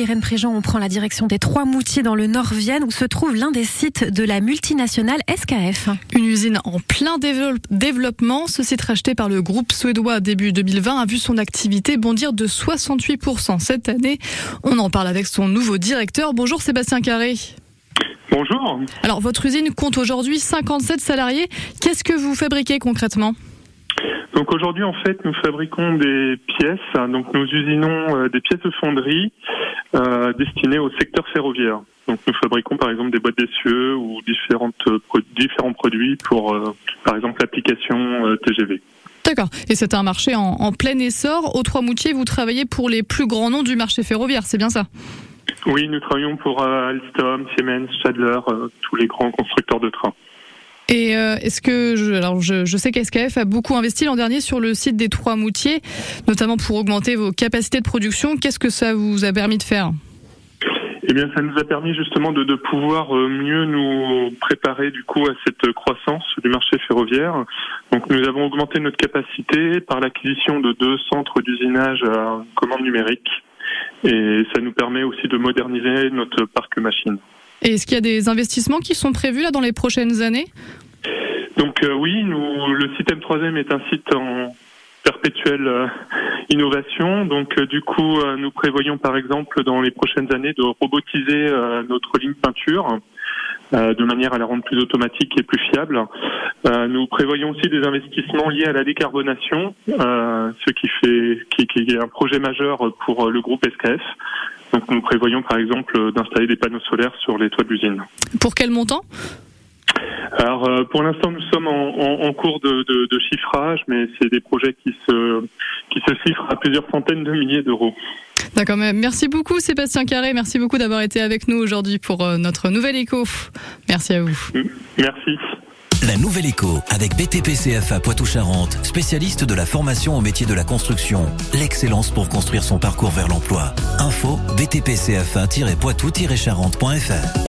Irène Préjean, on prend la direction des Trois Moutiers dans le Nord-Vienne où se trouve l'un des sites de la multinationale SKF. Une usine en plein développement. Ce site racheté par le groupe suédois début 2020 a vu son activité bondir de 68% cette année. On en parle avec son nouveau directeur. Bonjour Sébastien Carré. Bonjour. Alors votre usine compte aujourd'hui 57 salariés. Qu'est-ce que vous fabriquez concrètement? Donc aujourd'hui, en fait, nous fabriquons des pièces. Donc nous usinons euh, des pièces de fonderie euh, destinées au secteur ferroviaire. Donc nous fabriquons par exemple des boîtes d'essieux ou différentes, euh, différents produits pour, par exemple, l'application TGV. D'accord. Et c'est un marché en, en, plein essor. Au Trois-Moutiers, vous travaillez pour les plus grands noms du marché ferroviaire, c'est bien ça? Oui, nous travaillons pour Alstom, Siemens, Stadler, tous les grands constructeurs de trains. Et euh, est-ce que je, alors je, je sais qu'SKF a beaucoup investi l'an dernier sur le site des Trois Moutiers, notamment pour augmenter vos capacités de production. Qu'est-ce que ça vous a permis de faire? Eh bien, ça nous a permis justement de, de, pouvoir euh, mieux nous préparer du coup à cette croissance du marché ferroviaire. Donc, nous avons augmenté notre capacité par l'acquisition de deux centres d'usinage à commande numérique, et ça nous permet aussi de moderniser notre parc machine. Et est-ce qu'il y a des investissements qui sont prévus là dans les prochaines années? Donc euh, oui, nous, le site M3M est un site en perpétuelle euh, innovation. Donc euh, du coup, nous prévoyons par exemple dans les prochaines années de robotiser notre ligne peinture. de manière à la rendre plus automatique et plus fiable. nous prévoyons aussi des investissements liés à la décarbonation, ce qui fait qui, qui, est un projet majeur pour le groupe SKF. Donc nous prévoyons par exemple d'installer des panneaux solaires sur les toits de l'usine. Pour quel montant? Alors euh, pour l'instant nous sommes en, en, cours de, de, de, chiffrage, mais c'est des projets qui se qui se chiffrent à plusieurs centaines de milliers d'euros. D'accord, merci beaucoup Sébastien Carré, merci beaucoup d'avoir été avec nous aujourd'hui pour euh, notre nouvelle écho. Merci à vous. Merci. La Nouvelle Écho avec BTPCFA Poitou-Charentes, spécialiste de la formation au métier de la construction. L'excellence pour construire son parcours vers l'emploi. Info btpcfa-poitou-charentes.fr